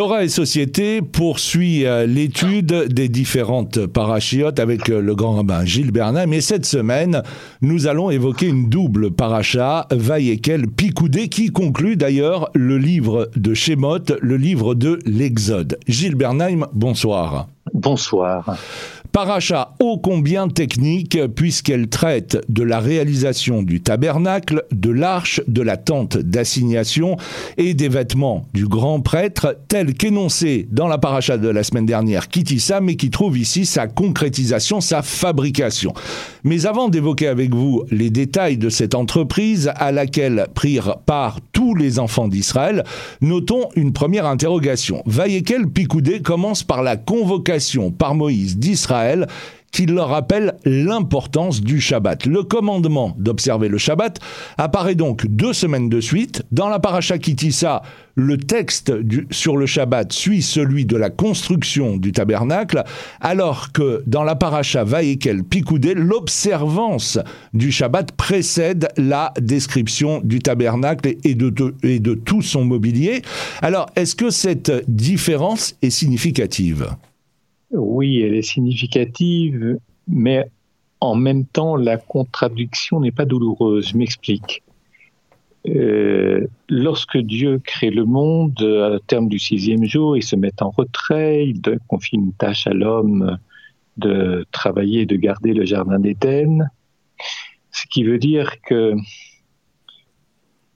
Torah et Société poursuit euh, l'étude des différentes parachiotes avec euh, le grand rabbin Gilles Bernheim. Et cette semaine, nous allons évoquer une double paracha, Vayekel Picoudé, qui conclut d'ailleurs le livre de Shemot, le livre de l'Exode. Gilles Bernheim, bonsoir. Bonsoir. Paracha ô combien technique puisqu'elle traite de la réalisation du tabernacle, de l'arche, de la tente d'assignation et des vêtements du grand prêtre tel qu'énoncé dans la paracha de la semaine dernière Kitissa mais qui trouve ici sa concrétisation, sa fabrication. Mais avant d'évoquer avec vous les détails de cette entreprise à laquelle prirent part tous les enfants d'Israël, notons une première interrogation. Vayekel Picoudé commence par la convocation par Moïse d'Israël qui leur rappelle l'importance du Shabbat. Le commandement d'observer le Shabbat apparaît donc deux semaines de suite. Dans la paracha Kitissa, le texte sur le Shabbat suit celui de la construction du tabernacle, alors que dans la paracha Vaïkel Picoudé, l'observance du Shabbat précède la description du tabernacle et de tout son mobilier. Alors, est-ce que cette différence est significative? Oui, elle est significative, mais en même temps, la contradiction n'est pas douloureuse. Je m'explique. Euh, lorsque Dieu crée le monde, à terme du sixième jour, il se met en retrait, il confie une tâche à l'homme de travailler et de garder le jardin d'Éden. Ce qui veut dire que,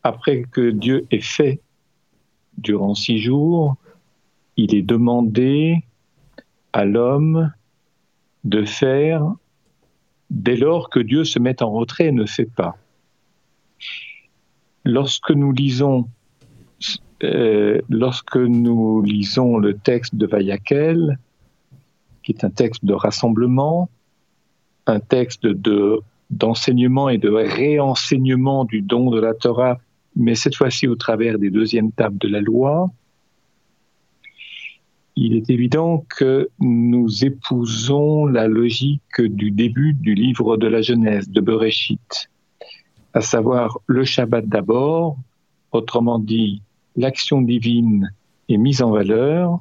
après que Dieu ait fait durant six jours, il est demandé à l'homme de faire dès lors que Dieu se met en retrait et ne fait pas. Lorsque nous lisons, euh, lorsque nous lisons le texte de Vayakel, qui est un texte de rassemblement, un texte de d'enseignement et de réenseignement du don de la Torah, mais cette fois-ci au travers des deuxièmes tables de la loi, il est évident que nous épousons la logique du début du livre de la Genèse, de Bereshit, à savoir le Shabbat d'abord, autrement dit, l'action divine est mise en valeur,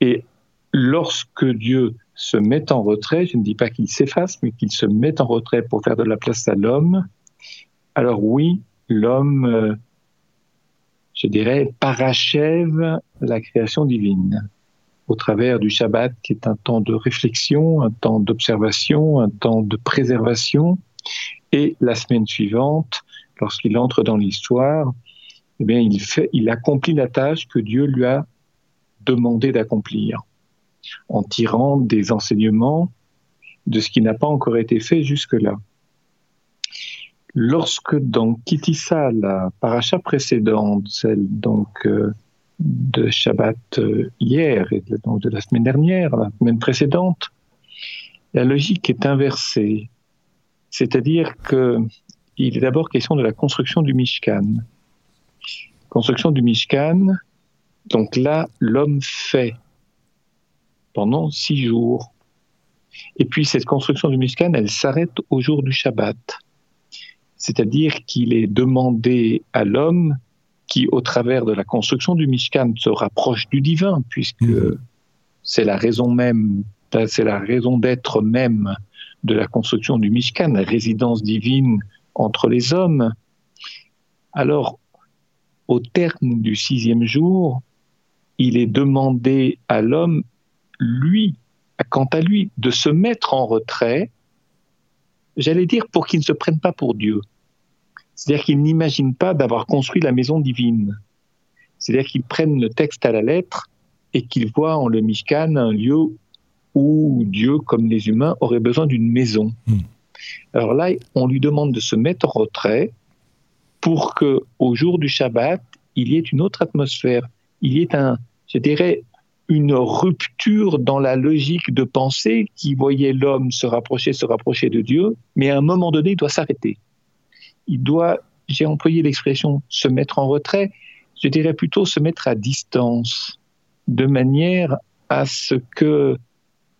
et lorsque Dieu se met en retrait, je ne dis pas qu'il s'efface, mais qu'il se met en retrait pour faire de la place à l'homme, alors oui, l'homme euh, je dirais, parachève la création divine au travers du Shabbat, qui est un temps de réflexion, un temps d'observation, un temps de préservation. Et la semaine suivante, lorsqu'il entre dans l'histoire, eh bien, il, fait, il accomplit la tâche que Dieu lui a demandé d'accomplir, en tirant des enseignements de ce qui n'a pas encore été fait jusque-là. Lorsque dans Kitissa, la paracha précédente, celle donc euh, de Shabbat euh, hier et donc de la semaine dernière, la semaine précédente, la logique est inversée. C'est-à-dire que il est d'abord question de la construction du Mishkan. Construction du Mishkan, donc là, l'homme fait pendant six jours. Et puis cette construction du Mishkan, elle s'arrête au jour du Shabbat c'est-à-dire qu'il est demandé à l'homme qui, au travers de la construction du Mishkan, se rapproche du divin, puisque mmh. c'est la raison même, c'est la raison d'être même de la construction du Mishkan, la résidence divine entre les hommes. Alors, au terme du sixième jour, il est demandé à l'homme, lui, quant à lui, de se mettre en retrait j'allais dire pour qu'ils ne se prennent pas pour Dieu. C'est-à-dire qu'ils n'imaginent pas d'avoir construit la maison divine. C'est-à-dire qu'ils prennent le texte à la lettre et qu'ils voient en le Mishkan un lieu où Dieu, comme les humains, aurait besoin d'une maison. Hmm. Alors là, on lui demande de se mettre en retrait pour que, au jour du Shabbat, il y ait une autre atmosphère. Il y ait un, je dirais, une rupture dans la logique de pensée qui voyait l'homme se rapprocher, se rapprocher de Dieu, mais à un moment donné, il doit s'arrêter. Il doit, j'ai employé l'expression se mettre en retrait, je dirais plutôt se mettre à distance, de manière à ce que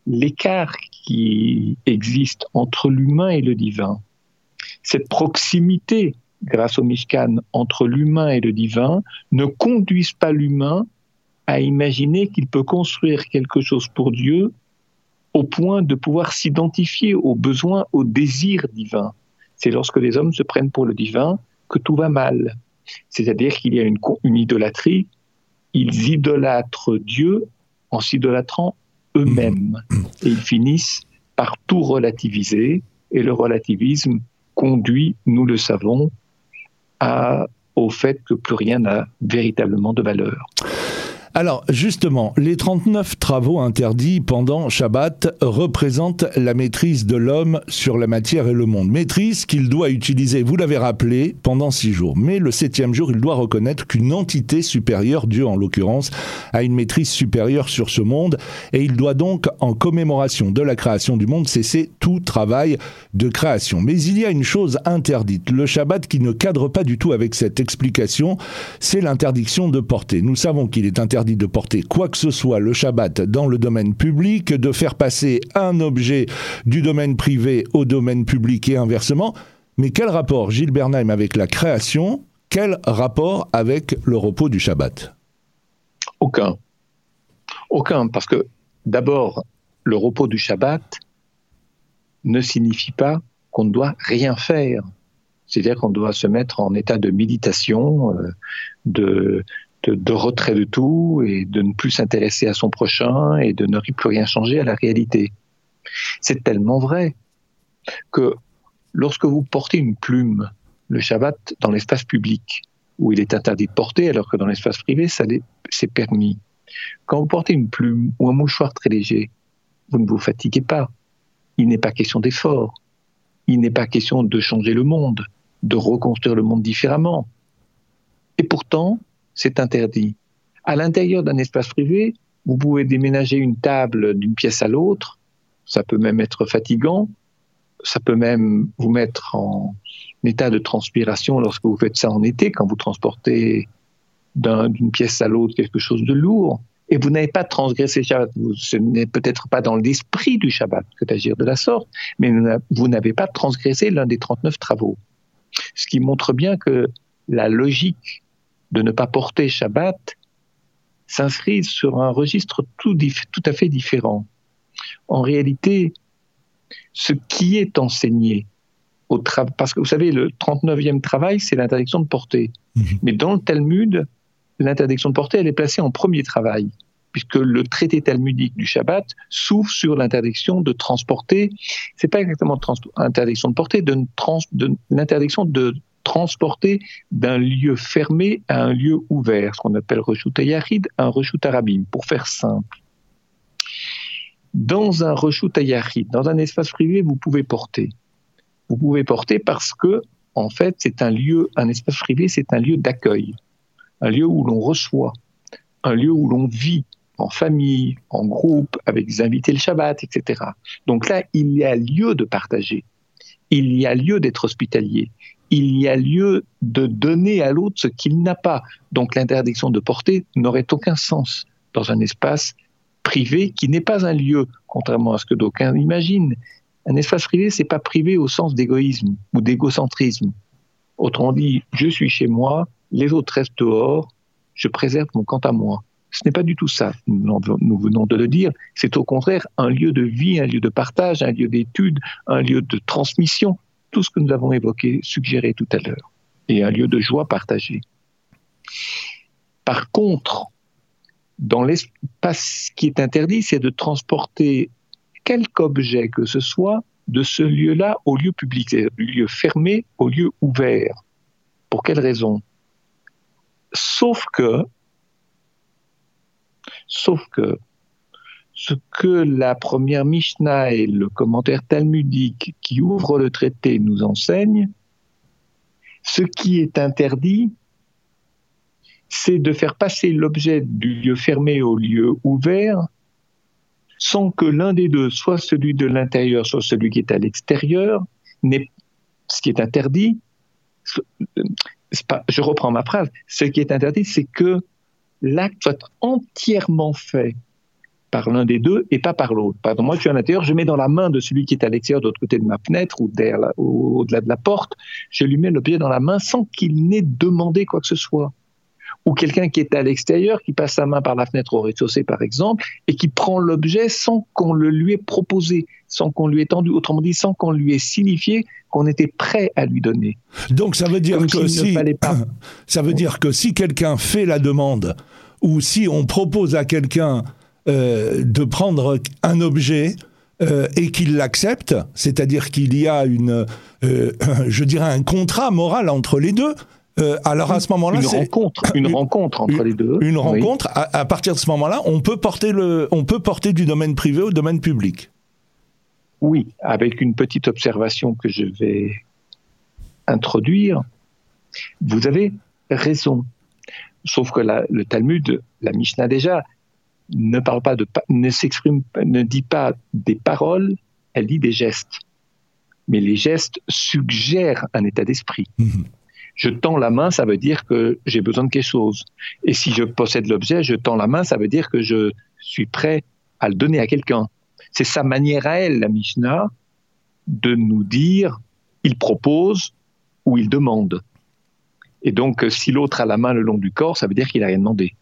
l'écart qui existe entre l'humain et le divin, cette proximité grâce au Mishkan entre l'humain et le divin, ne conduise pas l'humain à imaginer qu'il peut construire quelque chose pour Dieu au point de pouvoir s'identifier aux besoins, aux désirs divins. C'est lorsque les hommes se prennent pour le divin que tout va mal. C'est-à-dire qu'il y a une, une idolâtrie, ils idolâtrent Dieu en s'idolâtrant eux-mêmes. Et ils finissent par tout relativiser, et le relativisme conduit, nous le savons, à, au fait que plus rien n'a véritablement de valeur. Alors justement, les 39 travaux interdits pendant Shabbat représentent la maîtrise de l'homme sur la matière et le monde. Maîtrise qu'il doit utiliser, vous l'avez rappelé, pendant six jours. Mais le septième jour, il doit reconnaître qu'une entité supérieure, Dieu en l'occurrence, a une maîtrise supérieure sur ce monde et il doit donc, en commémoration de la création du monde, cesser tout travail de création. Mais il y a une chose interdite, le Shabbat qui ne cadre pas du tout avec cette explication, c'est l'interdiction de porter. Nous savons qu'il est interdit de porter quoi que ce soit le Shabbat dans le domaine public, de faire passer un objet du domaine privé au domaine public et inversement. Mais quel rapport Gilles Bernheim avec la création? Quel rapport avec le repos du Shabbat? Aucun. Aucun, parce que d'abord, le repos du Shabbat ne signifie pas qu'on ne doit rien faire. C'est-à-dire qu'on doit se mettre en état de méditation, euh, de, de, retrait de tout et de ne plus s'intéresser à son prochain et de ne plus rien changer à la réalité. C'est tellement vrai que lorsque vous portez une plume le Shabbat dans l'espace public, où il est interdit de porter alors que dans l'espace privé, ça c'est permis. Quand vous portez une plume ou un mouchoir très léger, vous ne vous fatiguez pas. Il n'est pas question d'effort. Il n'est pas question de changer le monde, de reconstruire le monde différemment. Et pourtant, c'est interdit. À l'intérieur d'un espace privé, vous pouvez déménager une table d'une pièce à l'autre, ça peut même être fatigant, ça peut même vous mettre en état de transpiration lorsque vous faites ça en été, quand vous transportez d'une pièce à l'autre quelque chose de lourd. Et vous n'avez pas transgressé Shabbat. Ce n'est peut-être pas dans l'esprit du Shabbat que d'agir de la sorte, mais vous n'avez pas transgressé l'un des 39 travaux. Ce qui montre bien que la logique de ne pas porter Shabbat s'inscrit sur un registre tout, tout à fait différent. En réalité, ce qui est enseigné au travail, parce que vous savez, le 39e travail, c'est l'interdiction de porter. Mhm. Mais dans le Talmud, l'interdiction de porter, elle est placée en premier travail, puisque le traité talmudique du Shabbat s'ouvre sur l'interdiction de transporter, c'est pas exactement l'interdiction de porter, de, de l'interdiction de transporté d'un lieu fermé à un lieu ouvert, ce qu'on appelle reshut ayahid, un reshut arabim, pour faire simple. Dans un reshut ayahid, dans un espace privé, vous pouvez porter. Vous pouvez porter parce que, en fait, c'est un lieu, un espace privé, c'est un lieu d'accueil, un lieu où l'on reçoit, un lieu où l'on vit en famille, en groupe, avec des invités le Shabbat, etc. Donc là, il y a lieu de partager. Il y a lieu d'être hospitalier il y a lieu de donner à l'autre ce qu'il n'a pas. Donc l'interdiction de porter n'aurait aucun sens dans un espace privé qui n'est pas un lieu, contrairement à ce que d'aucuns imaginent. Un espace privé, c'est pas privé au sens d'égoïsme ou d'égocentrisme. Autrement dit, je suis chez moi, les autres restent dehors, je préserve mon quant à moi. Ce n'est pas du tout ça, nous venons de le dire. C'est au contraire un lieu de vie, un lieu de partage, un lieu d'étude, un lieu de transmission, tout ce que nous avons évoqué, suggéré tout à l'heure, et un lieu de joie partagée. Par contre, dans l'espace, ce qui est interdit, c'est de transporter quelque objet que ce soit de ce lieu-là au lieu public, du lieu fermé au lieu ouvert. Pour quelle raison? Sauf que, sauf que ce que la première Mishnah et le commentaire talmudique qui ouvre le traité nous enseignent, ce qui est interdit, c'est de faire passer l'objet du lieu fermé au lieu ouvert sans que l'un des deux, soit celui de l'intérieur, soit celui qui est à l'extérieur, ce qui est interdit, je reprends ma phrase, ce qui est interdit, c'est que l'acte soit entièrement fait par l'un des deux et pas par l'autre. Moi je suis à l'intérieur, je mets dans la main de celui qui est à l'extérieur, de l'autre côté de ma fenêtre ou au-delà de la porte, je lui mets l'objet dans la main sans qu'il n'ait demandé quoi que ce soit. ou quelqu'un qui est à l'extérieur, qui passe sa main par la fenêtre au rez-de-chaussée, par exemple, et qui prend l'objet sans qu'on le lui ait proposé, sans qu'on lui ait tendu, autrement dit, sans qu'on lui ait signifié qu'on était prêt à lui donner. Donc ça veut dire que si, ça veut dire que si quelqu'un fait la demande, ou si on propose à quelqu'un euh, de prendre un objet, euh, et qu'il l'accepte, c'est-à-dire qu'il y a une, euh, je dirais, un contrat moral entre les deux. Alors à ce moment-là, une rencontre, une, rencontre entre les deux. Une rencontre. À, partir de ce moment-là, on peut porter le, on peut porter du domaine privé au domaine public. Oui, avec une petite observation que je vais introduire. Vous avez raison. Sauf que le Talmud, la Mishnah déjà, ne parle pas de, ne s'exprime, ne dit pas des paroles, elle dit des gestes. Mais les gestes suggèrent un état d'esprit. Mhm. Je tends la main, ça veut dire que j'ai besoin de quelque chose. Et si je possède l'objet, je tends la main, ça veut dire que je suis prêt à le donner à quelqu'un. C'est sa manière à elle, la Mishnah, de nous dire il propose ou il demande. Et donc, si l'autre a la main le long du corps, ça veut dire qu'il n'a rien demandé.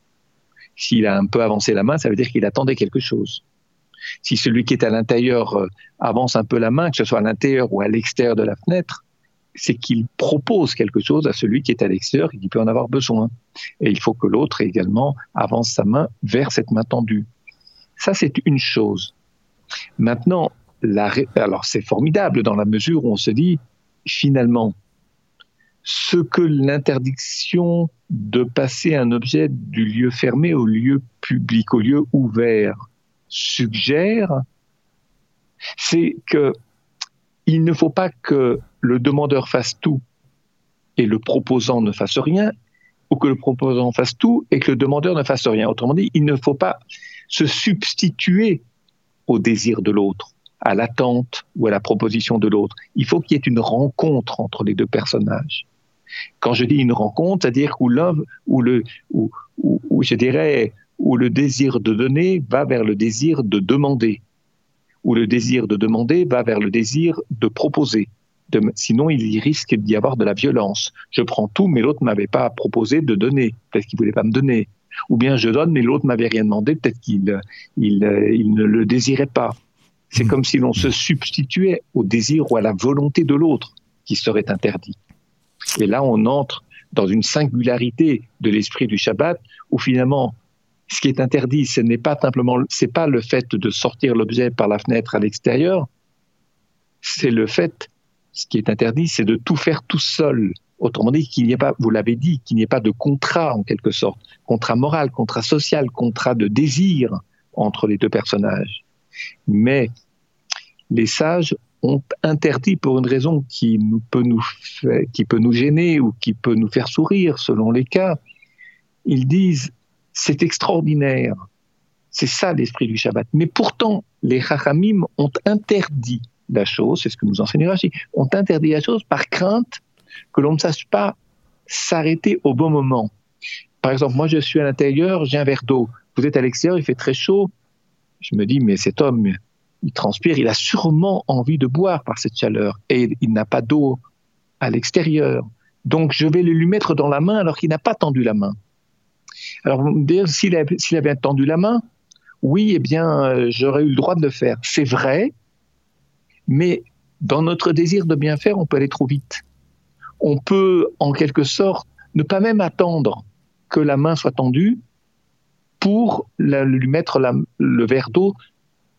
S'il a un peu avancé la main, ça veut dire qu'il attendait quelque chose. Si celui qui est à l'intérieur euh, avance un peu la main, que ce soit à l'intérieur ou à l'extérieur de la fenêtre, c'est qu'il propose quelque chose à celui qui est à l'extérieur et qui peut en avoir besoin. Et il faut que l'autre également avance sa main vers cette main tendue. Ça, c'est une chose. Maintenant, alors c'est formidable dans la mesure où on se dit, finalement, ce que l'interdiction de passer un objet du lieu fermé au lieu public, au lieu ouvert, suggère, c'est que il ne faut pas que le demandeur fasse tout et le proposant ne fasse rien, ou que le proposant fasse tout et que le demandeur ne fasse rien. Autrement dit, il ne faut pas se substituer au désir de l'autre, à l'attente ou à la proposition de l'autre. Il faut qu'il y ait une rencontre entre les deux personnages. Quand je dis une rencontre, c'est-à-dire où où le, où, je dirais, où le désir de donner va vers le désir de demander, où le désir de demander va vers le désir de proposer. sinon, il risque d'y avoir de la violence. Je prends tout, mais l'autre m'avait pas proposé de donner. Peut-être qu'il voulait pas me donner. Ou bien je donne, mais l'autre m'avait rien demandé. Peut-être qu'il il, il ne le désirait pas. C'est hmm. comme si l'on se substituait au désir ou à la volonté de l'autre qui serait interdit. Et là, on entre dans une singularité de l'esprit du Shabbat où finalement, ce qui est interdit, ce n'est pas simplement, c'est pas le fait de sortir l'objet par la fenêtre à l'extérieur, c'est le fait, ce qui est interdit, c'est de tout faire tout seul. Autrement dit, qu'il n'y ait pas, vous l'avez dit, qu'il n'y ait pas de contrat en quelque sorte, contrat moral, contrat social, contrat de désir entre les deux personnages. Mais les sages ont interdit pour une raison qui peut nous qui peut nous gêner ou qui peut nous faire sourire selon les cas. Ils disent c'est extraordinaire, c'est ça l'esprit du Shabbat. Mais pourtant les Chachamim ont interdit la chose, c'est ce que nous enseignons ici, ont interdit la chose par crainte que l'on ne sache pas s'arrêter au bon moment. Par exemple, moi je suis à l'intérieur, j'ai un verre d'eau. Vous êtes à l'extérieur, il fait très chaud. Je me dis mais cet homme il transpire, il a sûrement envie de boire par cette chaleur et il n'a pas d'eau à l'extérieur. Donc je vais le lui mettre dans la main alors qu'il n'a pas tendu la main. Alors vous me dire s'il avait, tendu la main, oui, eh bien euh, j'aurais eu le droit de le faire. C'est vrai, mais dans notre désir de bien faire, on peut aller trop vite. On peut en quelque sorte ne pas même attendre que la main soit tendue pour lui mettre le verre d'eau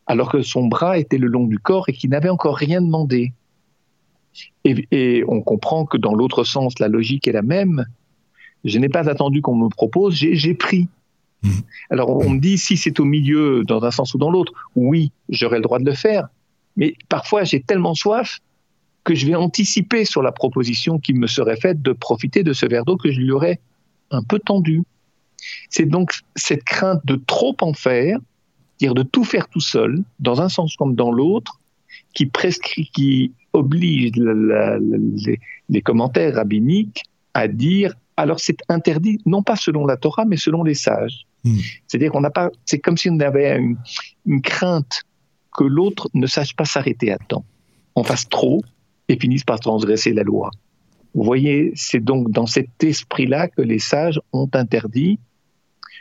alors que son bras était le long du corps et qu'il n'avait encore rien demandé. Et, on comprend que dans l'autre sens, la logique est la même. Je n'ai pas attendu qu'on me propose, j'ai pris. Mmh. Alors on me dit si c'est au milieu, dans un sens ou dans l'autre, oui, j'aurai le droit de le faire. Mais parfois j'ai tellement soif que je vais anticiper sur la proposition qui me serait faite de profiter de ce verre d'eau que je lui aurais un peu tendu. C'est donc cette crainte de trop en faire dire de tout faire tout seul, dans un sens comme dans l'autre, qui prescrit, qui oblige les, commentaires rabbiniques à dire alors c'est interdit, non pas selon la Torah, mais selon les sages. Hmm. C'est-à-dire qu'on n'a pas, c'est comme si on avait une, une crainte que l'autre ne sache pas s'arrêter à temps, on fasse trop et finisse par transgresser la loi. Vous voyez, c'est donc dans cet esprit-là que les sages ont interdit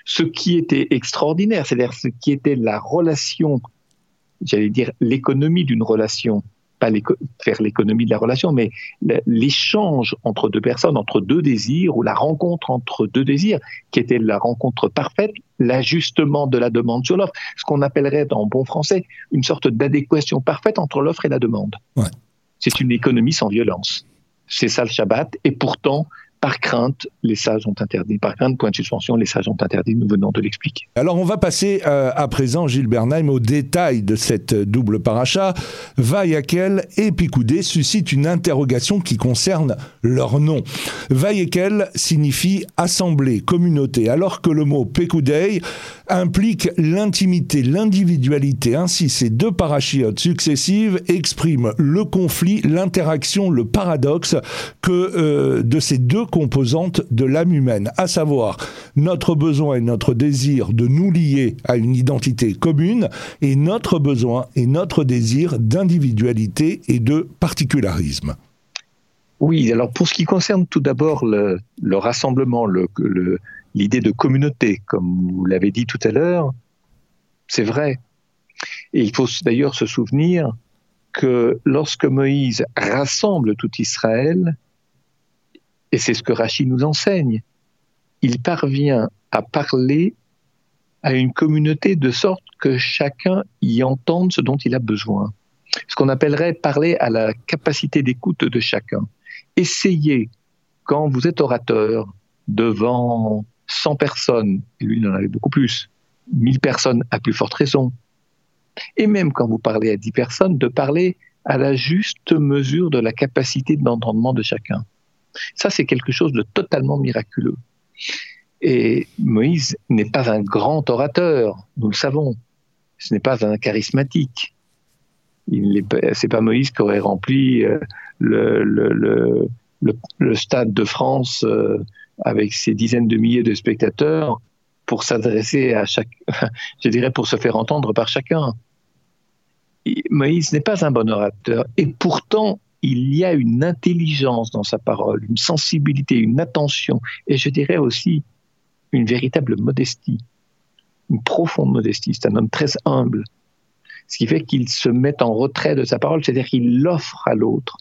ce qui était extraordinaire, c'est-à-dire ce qui était la relation, j'allais dire l'économie d'une relation, pas faire l'économie de la relation, mais l'échange entre deux personnes, entre deux désirs, ou la rencontre entre deux désirs, qui était la rencontre parfaite, l'ajustement de la demande sur l'offre, ce qu'on appellerait en bon français une sorte d'adéquation parfaite entre l'offre et la demande. C'est une économie sans violence. C'est ça le Shabbat, et pourtant, par crainte, les sages ont interdit. Par crainte, point de suspension, les sages ont interdit. Nous venons de l'expliquer. Alors, on va passer euh, à présent, Gilles Bernheim, au détail de cette double paracha. Vayakel et Picoudé suscitent une interrogation qui concerne leur nom. Vayakel signifie assemblée, communauté, alors que le mot Pekoudei implique l'intimité, l'individualité. Ainsi, ces deux parachiotes successives expriment le conflit, l'interaction, le paradoxe que euh, de ces deux composantes de l'âme humaine, à savoir notre besoin et notre désir de nous lier à une identité commune et notre besoin et notre désir d'individualité et de particularisme. Oui, alors pour ce qui concerne tout d'abord le, rassemblement, l'idée de communauté, comme vous l'avez dit tout à l'heure, c'est vrai. Et il faut d'ailleurs se souvenir que lorsque Moïse rassemble tout Israël, et c'est ce que Rachid nous enseigne. Il parvient à parler à une communauté de sorte que chacun y entende ce dont il a besoin. Ce qu'on appellerait parler à la capacité d'écoute de chacun. Essayez, quand vous êtes orateur devant 100 personnes, et lui il en avait beaucoup plus, 1000 personnes à plus forte raison, et même quand vous parlez à 10 personnes, de parler à la juste mesure de la capacité d'entendement de chacun. Ça, c'est quelque chose de totalement miraculeux. Et Moïse n'est pas un grand orateur, nous le savons. Ce n'est pas un charismatique. Il c'est pas Moïse qui aurait rempli euh, le, le, le, stade de France euh, avec ses dizaines de milliers de spectateurs pour s'adresser à chaque, je dirais pour se faire entendre par chacun. Moïse n'est pas un bon orateur et pourtant il y a une intelligence dans sa parole, une sensibilité, une attention, et je dirais aussi une véritable modestie, une profonde modestie. C'est un homme très humble, ce qui fait qu'il se met en retrait de sa parole, c'est-à-dire qu'il l'offre à l'autre.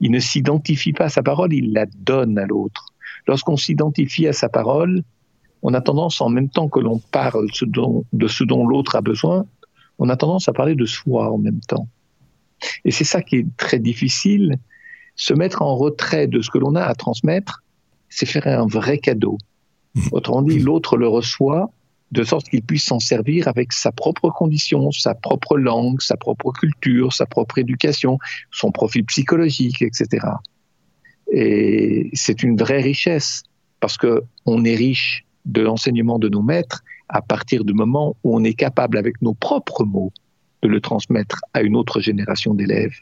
Il ne s'identifie pas à sa parole, il la donne à l'autre. Lorsqu'on s'identifie à sa parole, on a tendance, en même temps que l'on parle de ce dont l'autre a besoin, on a tendance à parler de soi en même temps. Et c'est ça qui est très difficile. Se mettre en retrait de ce que l'on a à transmettre, c'est faire un vrai cadeau. Mmh. Autrement dit, l'autre le reçoit de sorte qu'il puisse s'en servir avec sa propre condition, sa propre langue, sa propre culture, sa propre éducation, son profil psychologique, etc. Et c'est une vraie richesse parce que on est riche de l'enseignement de nos maîtres à partir du moment où on est capable avec nos propres mots de le transmettre à une autre génération d'élèves.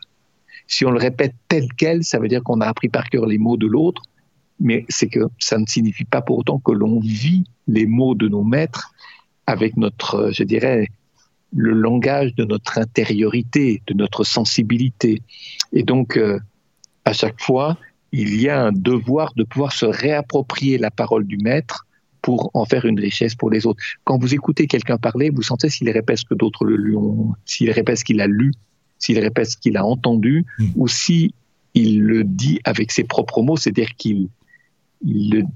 Si on le répète tel quel, ça veut dire qu'on a appris par cœur les mots de l'autre, mais c'est que ça ne signifie pas pour autant que l'on vit les mots de nos maîtres avec notre, je dirais, le langage de notre intériorité, de notre sensibilité. Et donc, euh, à chaque fois, il y a un devoir de pouvoir se réapproprier la parole du maître pour en faire une richesse pour les autres. Quand vous écoutez quelqu'un parler, vous sentez s'il répète ce que d'autres le lui ont, s'il répète ce qu'il a lu, s'il répète ce qu'il a entendu, hmm. ou si il le dit avec ses propres mots, c'est-à-dire qu'il il,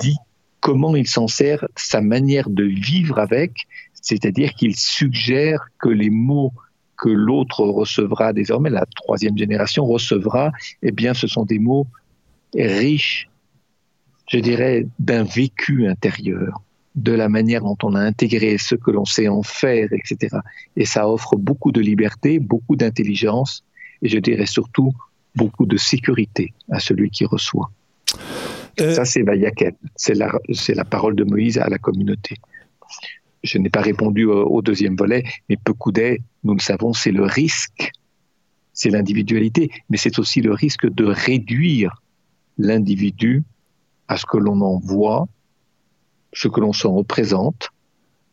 dit comment il s'en sert, sa manière de vivre avec, c'est-à-dire qu'il suggère que les mots que l'autre recevra désormais, la troisième génération recevra, eh bien, ce sont des mots riches je dirais, d'un vécu intérieur, de la manière dont on a intégré ce que l'on sait en faire, etc. Et ça offre beaucoup de liberté, beaucoup d'intelligence, et je dirais surtout beaucoup de sécurité à celui qui reçoit. Euh, ça, c'est Vayakel, c'est la, parole de Moïse à la communauté. Je n'ai pas répondu au, deuxième volet, mais Pekoudet, nous le savons, c'est le risque, c'est l'individualité, mais c'est aussi le risque de réduire l'individu à ce que l'on en voit, ce que l'on s'en représente,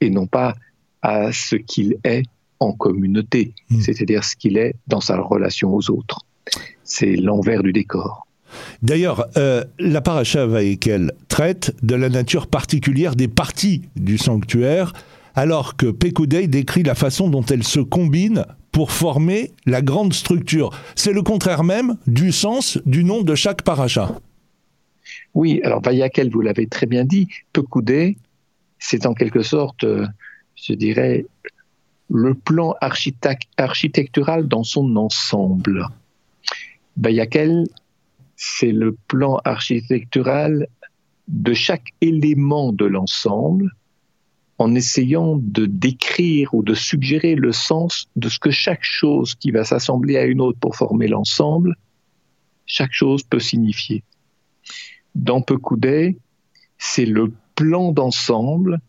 et non pas à ce qu'il est en communauté, hmm. c'est-à-dire ce qu'il est dans sa relation aux autres. C'est l'envers du décor. D'ailleurs, euh, la paracha Vaekel traite de la nature particulière des parties du sanctuaire, alors que Pekudei décrit la façon dont elles se combinent pour former la grande structure. C'est le contraire même du sens du nom de chaque paracha. Oui, alors Vayakel, vous l'avez très bien dit, Pekudei, c'est en quelque sorte, euh, je dirais, le plan architectural dans son ensemble. Bayakel, c'est le plan architectural de chaque élément de l'ensemble en essayant de décrire ou de suggérer le sens de ce que chaque chose qui va s'assembler à une autre pour former l'ensemble, chaque chose peut signifier. Dans Pecoudet, c'est le plan d'ensemble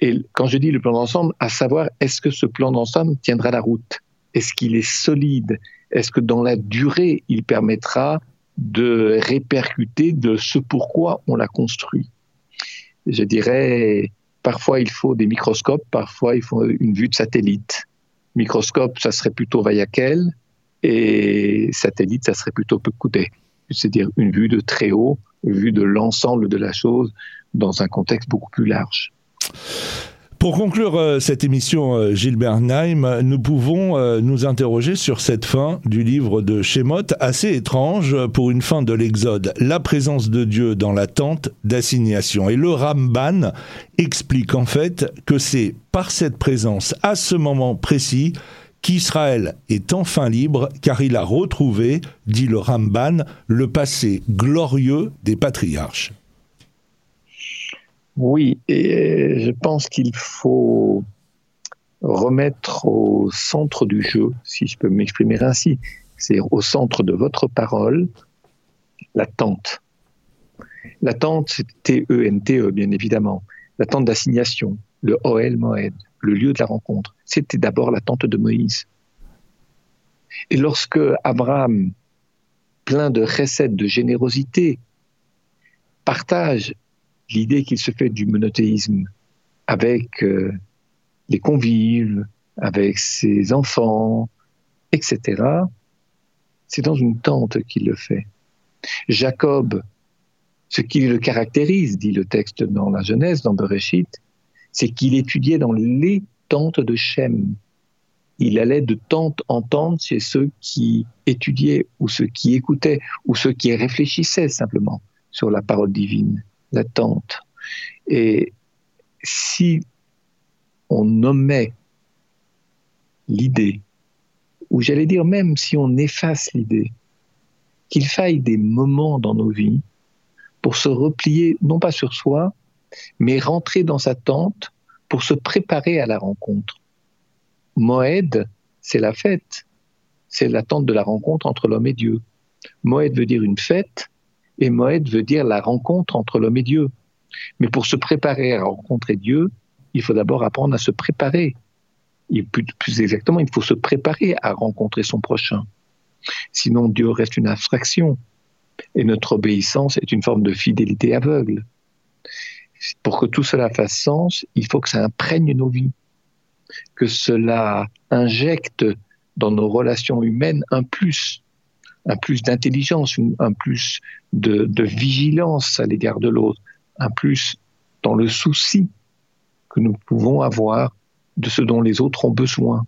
et quand je dis le plan d'ensemble, à savoir, est-ce que ce plan d'ensemble tiendra la route? Est-ce qu'il est solide? Est-ce que dans la durée, il permettra de répercuter de ce pourquoi on l'a construit? Je dirais, parfois il faut des microscopes, parfois il faut une vue de satellite. Microscope, ça serait plutôt Vayakel, et satellite, ça serait plutôt Pekouté. C'est-à-dire une vue de très haut, vue de l'ensemble de la chose dans un contexte beaucoup plus large. Pour conclure euh, cette émission, euh, Gilbert Naim, nous pouvons euh, nous interroger sur cette fin du livre de Shemot, assez étrange pour une fin de l'Exode, la présence de Dieu dans la tente d'assignation. Et le Ramban explique en fait que c'est par cette présence, à ce moment précis, qu'Israël est enfin libre, car il a retrouvé, dit le Ramban, le passé glorieux des patriarches. Oui, et je pense qu'il faut remettre au centre du jeu, si je peux m'exprimer ainsi, c'est au centre de votre parole, l'attente. L'attente, c'est T-E-N-T-E, e, bien évidemment. L'attente d'assignation, le Oel Moed, le lieu de la rencontre. C'était d'abord l'attente de Moïse. Et lorsque Abraham, plein de recettes de générosité, partage l'idée qu'il se fait du monothéisme avec euh, les convives, avec ses enfants, etc., c'est dans une tente qu'il le fait. Jacob, ce qui le caractérise, dit le texte dans la Genèse, dans Bereshit, c'est qu'il étudiait dans les tentes de Shem. Il allait de tente en tente chez ceux qui étudiaient ou ceux qui écoutaient ou ceux qui réfléchissaient simplement sur la parole divine l'attente. Et si on nommait l'idée, ou j'allais dire même si on efface l'idée, qu'il faille des moments dans nos vies pour se replier, non pas sur soi, mais rentrer dans sa tente pour se préparer à la rencontre. Moed, c'est la fête, c'est l'attente de la rencontre entre l'homme et Dieu. Moed veut dire une fête, et Moed veut dire la rencontre entre l'homme et Dieu. Mais pour se préparer à rencontrer Dieu, il faut d'abord apprendre à se préparer. Et plus, plus, exactement, il faut se préparer à rencontrer son prochain. Sinon, Dieu reste une abstraction. Et notre obéissance est une forme de fidélité aveugle. Pour que tout cela fasse sens, il faut que ça imprègne nos vies, que cela injecte dans nos relations humaines un plus, un plus d'intelligence, un plus de, vigilance à l'égard de l'autre, un plus dans le souci que nous pouvons avoir de ce dont les autres ont besoin.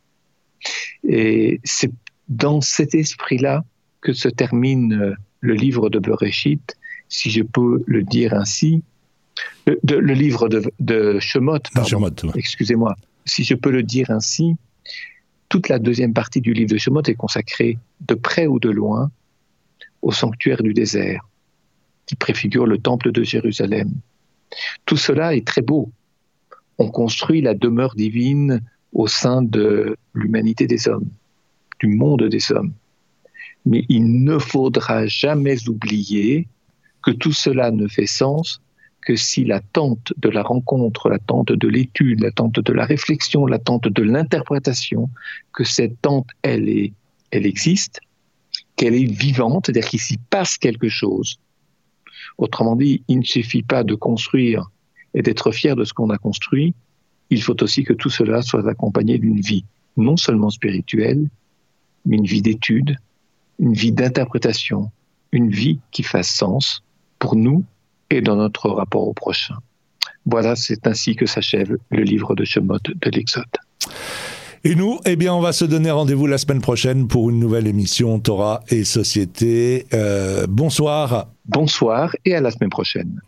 Et c'est dans cet esprit-là que se termine le livre de Bereshit, si je peux le dire ainsi, le, livre de, de Shemot, excusez-moi, si je peux le dire ainsi, toute la deuxième partie du livre de Shemot est consacrée de près ou de loin au sanctuaire du désert, qui préfigure le temple de Jérusalem. Tout cela est très beau. On construit la demeure divine au sein de l'humanité des hommes, du monde des hommes. Mais il ne faudra jamais oublier que tout cela ne fait sens que si l'attente de la rencontre, l'attente de l'étude, l'attente de la réflexion, l'attente de l'interprétation, que cette tente, elle, est, elle existe, qu'elle est vivante, c'est-à-dire qu'il s'y passe quelque chose. Autrement dit, il ne suffit pas de construire et d'être fier de ce qu'on a construit, il faut aussi que tout cela soit accompagné d'une vie, non seulement spirituelle, mais une vie d'étude, une vie d'interprétation, une vie qui fasse sens pour nous et dans notre rapport au prochain. Voilà, c'est ainsi que s'achève le livre de Shemot de l'Exode. Et nous, eh bien, on va se donner rendez-vous la semaine prochaine pour une nouvelle émission Torah et Société. Euh, bonsoir. Bonsoir et à la semaine prochaine.